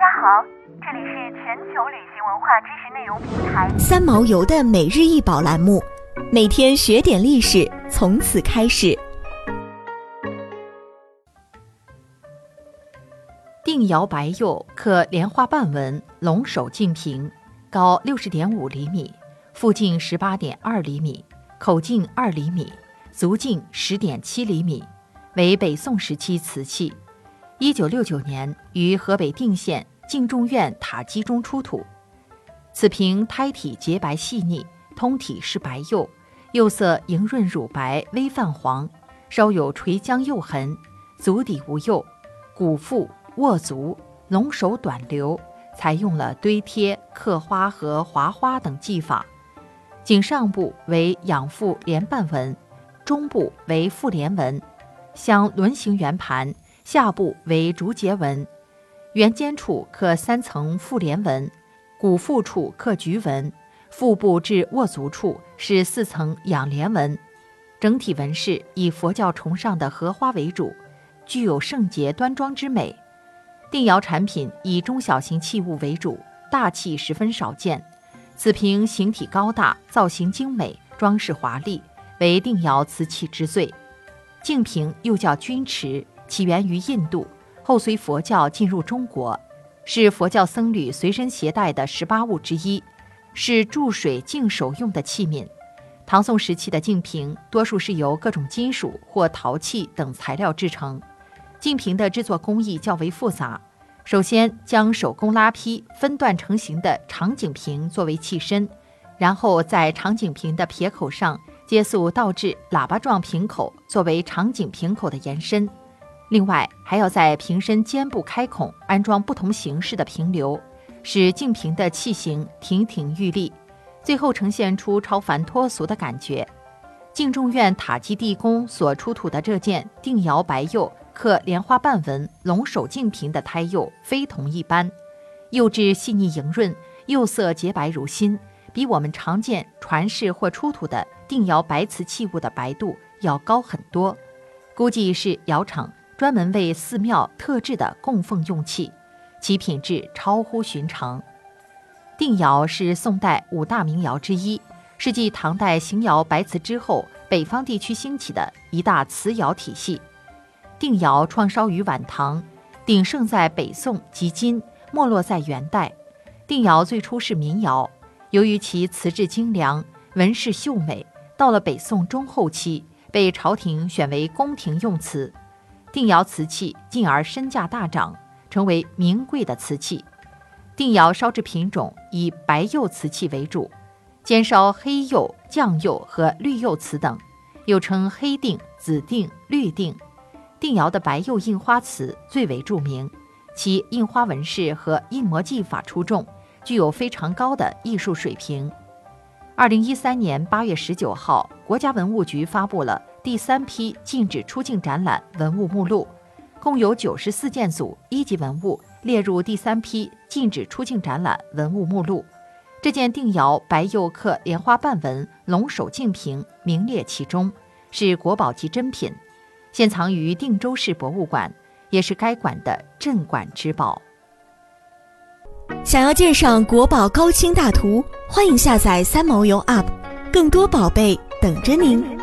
家好，这里是全球旅行文化知识内容平台三毛游的每日一宝栏目，每天学点历史，从此开始。定窑白釉刻莲花瓣纹，龙首净瓶，高六十点五厘米，腹径十八点二厘米，口径二厘米，足径十点七厘米，为北宋时期瓷器。一九六九年于河北定县敬重院塔基中出土。此瓶胎体洁白细腻，通体是白釉，釉色莹润乳白，微泛黄，稍有垂浆釉痕，足底无釉，骨腹握足，龙首短流，采用了堆贴、刻花和划花等技法。颈上部为仰腹莲瓣纹，中部为复莲纹，镶轮形圆盘。下部为竹节纹，圆尖处刻三层复莲纹，骨腹处刻菊纹，腹部至握足处是四层仰莲纹。整体纹饰以佛教崇尚的荷花为主，具有圣洁端庄之美。定窑产品以中小型器物为主，大器十分少见。此瓶形体高大，造型精美，装饰华丽，为定窑瓷器之最。净瓶又叫钧池。起源于印度，后随佛教进入中国，是佛教僧侣随身携带的十八物之一，是注水净手用的器皿。唐宋时期的净瓶多数是由各种金属或陶器等材料制成。净瓶的制作工艺较为复杂，首先将手工拉坯分段成型的长颈瓶作为器身，然后在长颈瓶的撇口上接塑倒置喇叭状瓶口作为长颈瓶口的延伸。另外，还要在瓶身肩部开孔安装不同形式的瓶流，使净瓶的器形亭亭玉立，最后呈现出超凡脱俗的感觉。敬重院塔基地宫所出土的这件定窑白釉刻莲花瓣纹龙首净瓶的胎釉非同一般，釉质细腻莹润，釉色洁白如新，比我们常见传世或出土的定窑白瓷器物的白度要高很多，估计是窑厂。专门为寺庙特制的供奉用器，其品质超乎寻常。定窑是宋代五大名窑之一，是继唐代邢窑、白瓷之后，北方地区兴起的一大瓷窑体系。定窑创烧于晚唐，鼎盛在北宋及今，没落在元代。定窑最初是民窑，由于其瓷质精良、纹饰秀美，到了北宋中后期，被朝廷选为宫廷用瓷。定窑瓷器进而身价大涨，成为名贵的瓷器。定窑烧制品种以白釉瓷器为主，兼烧黑釉、酱釉和绿釉瓷等，又称黑定、紫定、绿定。定窑的白釉印花瓷最为著名，其印花纹饰和印模技法出众，具有非常高的艺术水平。二零一三年八月十九号，国家文物局发布了。第三批禁止出境展览文物目录，共有九十四件组一级文物列入第三批禁止出境展览文物目录。这件定窑白釉刻莲花瓣纹龙首净瓶名列其中，是国宝级珍品，现藏于定州市博物馆，也是该馆的镇馆之宝。想要鉴赏国宝高清大图，欢迎下载三毛游 App，更多宝贝等着您。